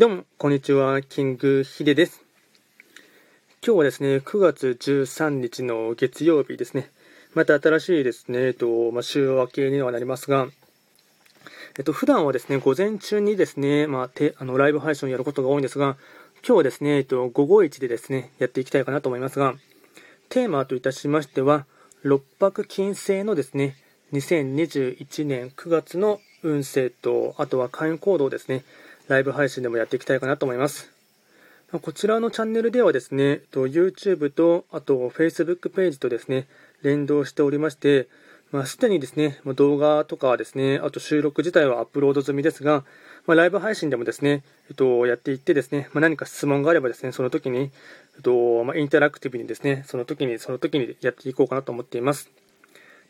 どうも、こんにちは。キングヒデです。今日はですね、9月13日の月曜日ですね。また新しいですね、えっと、まあ、週明けにはなりますが、えっと、普段はですね、午前中にですね、まあ、てあのライブ配信をやることが多いんですが、今日はですね、えっと、午後1でですね、やっていきたいかなと思いますが、テーマといたしましては、六白金星のですね、2021年9月の運勢と、あとは会員行動ですね、ライブ配信でもやっていきたいかなと思います。こちらのチャンネルではですね、YouTube と、あと Facebook ページとですね、連動しておりまして、まあ、すでにですね、動画とかですね、あと収録自体はアップロード済みですが、まあ、ライブ配信でもですね、えっと、やっていってですね、まあ、何か質問があればですね、その時に、えっと、まあ、インタラクティブにですね、その時に、その時にやっていこうかなと思っています。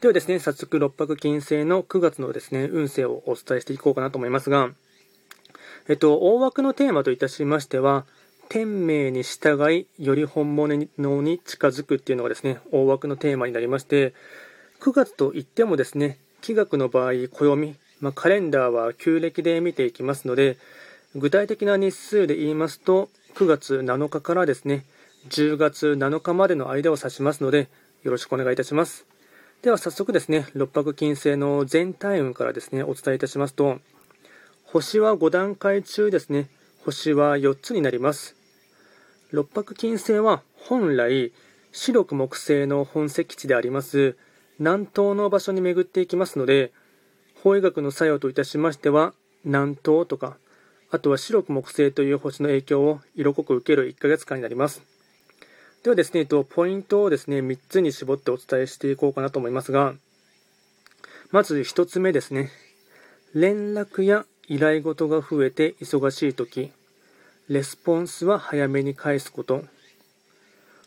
ではですね、早速、六白金星の9月のですね、運勢をお伝えしていこうかなと思いますが、えっと、大枠のテーマといたしましては、天命に従い、より本物に近づくっていうのがですね、大枠のテーマになりまして、9月といってもですね、気学の場合、暦、まあ、カレンダーは旧暦で見ていきますので、具体的な日数で言いますと、9月7日からですね、10月7日までの間を指しますので、よろしくお願いいたします。では早速ですね、六白金星の全体運からですね、お伝えいたしますと、星は5段階中ですね、星は4つになります。六白金星は本来、白く木星の本石地であります南東の場所に巡っていきますので、法医学の作用といたしましては、南東とか、あとは白く木星という星の影響を色濃く受ける1ヶ月間になります。ではですね、ポイントをですね、3つに絞ってお伝えしていこうかなと思いますが、まず1つ目ですね。連絡や依頼事が増えて忙しい時レスポンスは早めに返すこと。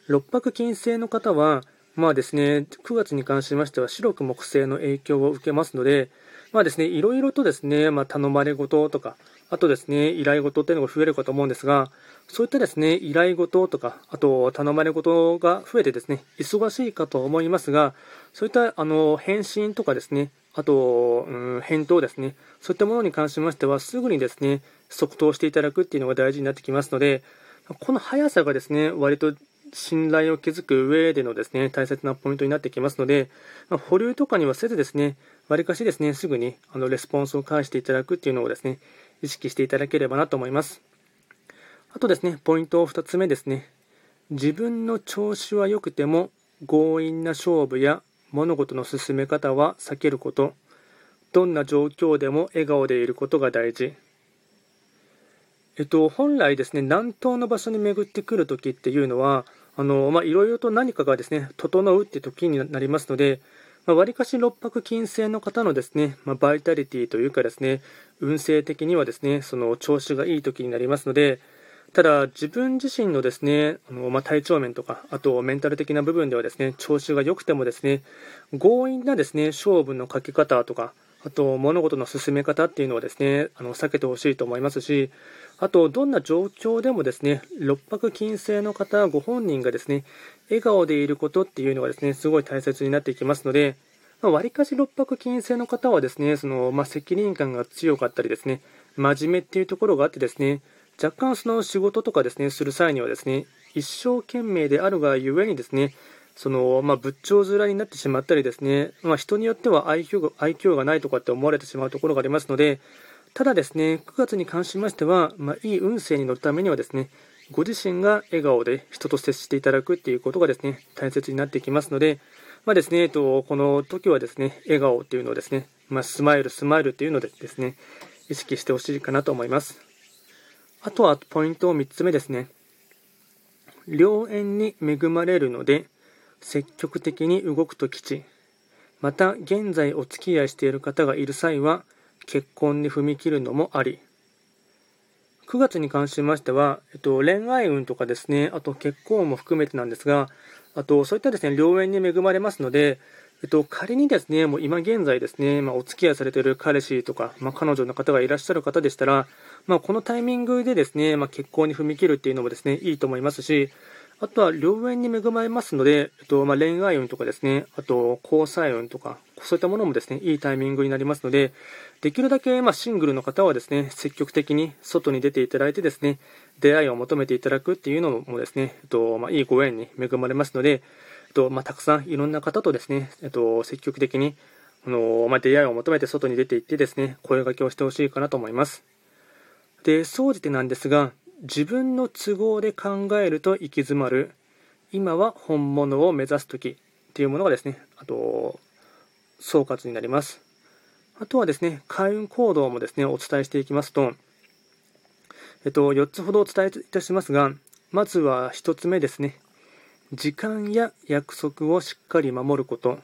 六白金星の方はまあですね9月に関しましては白く木星の影響を受けますのでまあですねいろいろとですね、まあ、頼まれ事とかあとですね依頼事っていうのが増えるかと思うんですがそういったですね依頼事とかあと頼まれ事が増えてですね忙しいかと思いますがそういったあの返信とかですねあと、うん、返答ですね。そういったものに関しましては、すぐにですね、即答していただくっていうのが大事になってきますので、この速さがですね、割と信頼を築く上でのですね、大切なポイントになってきますので、ま、保留とかにはせずですね、わりかしですね、すぐにあのレスポンスを返していただくっていうのをですね、意識していただければなと思います。あとですね、ポイント2つ目ですね。自分の調子は良くても強引な勝負や物事の進め方は避けること。どんな状況でも笑顔でいることが大事。えっと、本来ですね、南東の場所に巡ってくるときっていうのは、あの、ま、いろいろと何かがですね、整うって時になりますので、まあ、かし六白金星の方のですね、まあ、バイタリティというかですね、運勢的にはですね、その調子がいい時になりますので、ただ、自分自身のですね、あのまあ、体調面とか、あとメンタル的な部分ではですね、調子が良くてもですね、強引なですね、勝負のかけ方とか、あと物事の進め方っていうのはですね、あの避けてほしいと思いますし、あと、どんな状況でもですね、六白金星の方ご本人がですね、笑顔でいることっていうのがですね、すごい大切になっていきますので、まあ、割かし六白金星の方はですね、その、まあ、責任感が強かったりですね、真面目っていうところがあってですね、若干その仕事とかですね、する際にはですね、一生懸命であるがゆえにですね、その、まあ、仏頂面になってしまったりですね、まあ、人によっては愛嬌が愛嬌がないとかって思われてしまうところがありますので、ただですね、9月に関しましては、まあ、いい運勢に乗るためにはですね、ご自身が笑顔で人と接していただくっていうことがですね、大切になってきますので、まあですね、えっと、この時はですね、笑顔っていうのをですね、まあ、スマイル、スマイルっていうのでですね、意識してほしいかなと思います。あとはポイント3つ目ですね。良縁に恵まれるので、積極的に動くと吉。また、現在お付き合いしている方がいる際は、結婚に踏み切るのもあり。9月に関しましては、えっと、恋愛運とかですね、あと結婚も含めてなんですが、あと、そういったですね、良縁に恵まれますので、えっと、仮にですね、もう今現在ですね、まあ、お付き合いされている彼氏とか、まあ、彼女の方がいらっしゃる方でしたら、まあ、このタイミングでですね、まあ、結婚に踏み切るっていうのもですね、いいと思いますし、あとは良縁に恵まれますので、えっとまあ、恋愛運とかですね、あと交際運とかそういったものもですね、いいタイミングになりますので、できるだけ、まあ、シングルの方はですね、積極的に外に出ていただいてですね、出会いを求めていただくっていうのもですね、えっと、まあ、いいご縁に恵まれますので、えっと、まあ、たくさんいろんな方とですね、えっと、積極的に、あの、まあ、出会いを求めて外に出ていってですね、声掛けをしてほしいかなと思います。で、総じてなんですが、自分の都合で考えると行き詰まる、今は本物を目指す時っていうものがですね、あと、総括になります。あとはですね、開運行動もですね、お伝えしていきますと、えっと、4つほどお伝えいたしますが、まずは1つ目ですね。時間や約束をしっかり守ること。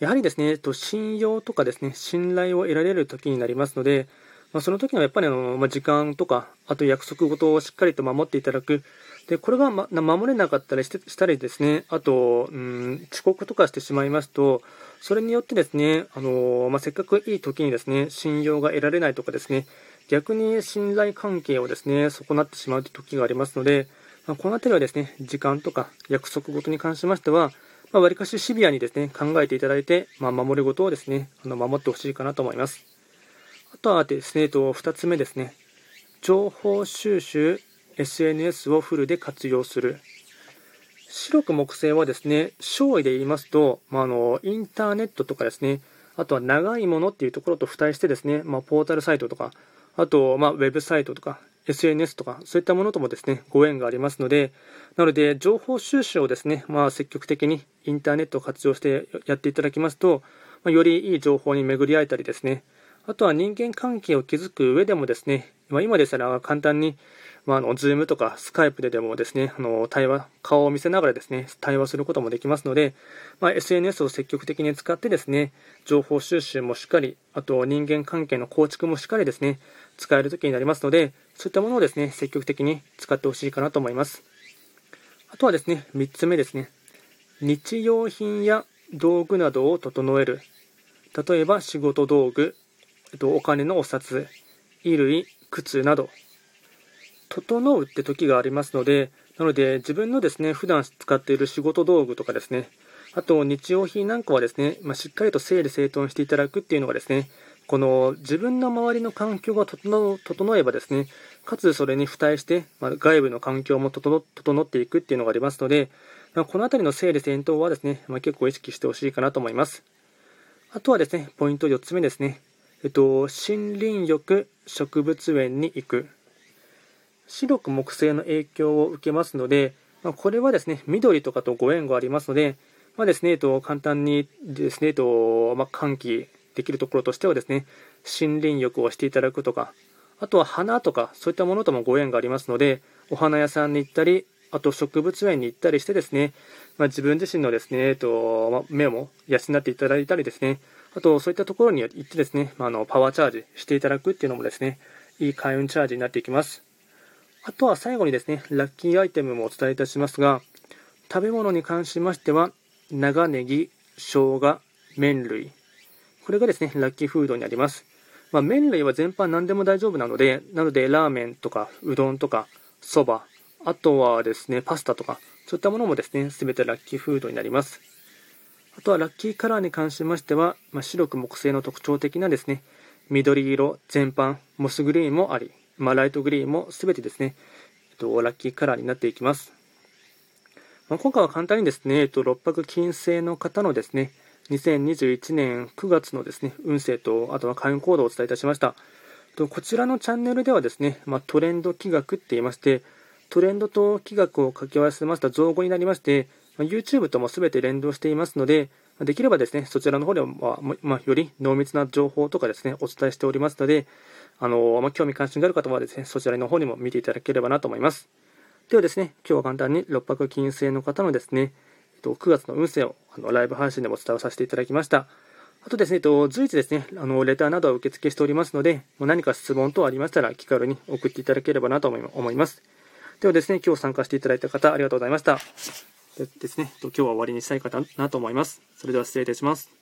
やはりですね、えっと、信用とかですね、信頼を得られる時になりますので、まあ、その時にはやっぱりあの、まあ、時間とか、あと約束事をしっかりと守っていただく。で、これが、ま、守れなかったりしてしたりですね、あと、うん、遅刻とかしてしまいますと、それによってですね、あのまあ、せっかくいい時にですね、信用が得られないとかですね、逆に信頼関係をですね、損なってしまう時がありますので、まあ、この辺りはですね、時間とか約束事に関しましては、まあ、割かしシビアにですね、考えていただいて、まあ、守ることをですね、あの守ってほしいかなと思います。あとはですね、と2つ目ですね、情報収集、SNS をフルで活用する。白く木星はですね、勝利で言いますと、まあ、あのインターネットとかですね、あとは長いものっていうところと付帯してですね、まあ、ポータルサイトとか、あと、ま、ウェブサイトとか、SNS とか、そういったものともですね、ご縁がありますので、なので、情報収集をですね、まあ、積極的にインターネットを活用してやっていただきますと、ま、よりいい情報に巡り合えたりですね、あとは人間関係を築く上でもですね、まあ、今でしたら簡単に、まあ、あの、ズームとかスカイプででもですね、あの、対話、顔を見せながらですね、対話することもできますので、まあ、SNS を積極的に使ってですね、情報収集もしっかり、あと人間関係の構築もしっかりですね、使える時になりますので、そういったものをですね、積極的に使ってほしいかなと思います。あとはですね、3つ目ですね、日用品や道具などを整える。例えば仕事道具、えっと、お金のお札、衣類、靴など、整うって時がありますので、なので自分のですね、普段使っている仕事道具とかですね、あと日用品なんかはですね、まあ、しっかりと整理整頓していただくっていうのがですね、この自分の周りの環境が整えばですね、かつそれに付帯して、まあ、外部の環境も整っていくっていうのがありますので、まあ、この辺りの整理整頓はですね、まあ、結構意識してほしいかなと思います。あとはですね、ポイント4つ目ですね。えっと、森林浴、植物園に行く。白く木星の影響を受けますので、まあ、これはですね、緑とかとご縁がありますので、まあですね、えっと、簡単にですね、えっと、まあ、換気できるところとしてはですね、森林浴をしていただくとか、あとは花とか、そういったものともご縁がありますので、お花屋さんに行ったり、あと植物園に行ったりしてですね、まあ、自分自身のですね、えっと、ま、目も養っていただいたりですね、あと、そういったところに行ってですね、まあの、パワーチャージしていただくっていうのもですね、いい開運チャージになっていきます。あとは最後にですね、ラッキーアイテムもお伝えいたしますが、食べ物に関しましては、長ネギ、生姜、麺類。これがですね、ラッキーフードになります。まあ、麺類は全般何でも大丈夫なので、なので、ラーメンとか、うどんとか、そば、あとはですね、パスタとか、そういったものもですね、すべてラッキーフードになります。あとはラッキーカラーに関しましては、まあ、白く木製の特徴的なですね、緑色全般、モスグリーンもあり、まあ、ライトグリーンも全てですね、えっと、ラッキーカラーになっていきます。まあ、今回は簡単にですね、えっと、六白金星の方のですね、2021年9月のですね、運勢と、あとは開運行動をお伝えいたしました。とこちらのチャンネルではですね、まあ、トレンド企画って言いまして、トレンドと企画を掛け合わせました造語になりまして、YouTube とも全て連動していますので、できればですね、そちらの方でも、ままより濃密な情報とかですね、お伝えしておりますので、あのま興味関心がある方はですね、そちらの方にも見ていただければなと思います。ではですね、今日は簡単に六白金星の方のですね、9月の運勢をあのライブ配信でもお伝えさせていただきました。あとですね、随時ですね、あのレターなどは受付しておりますので、何か質問等ありましたら気軽に送っていただければなと思います。ではですね、今日参加していただいた方、ありがとうございました。ですね、今日は終わりにしたいかなと思います。それでは失礼いたします。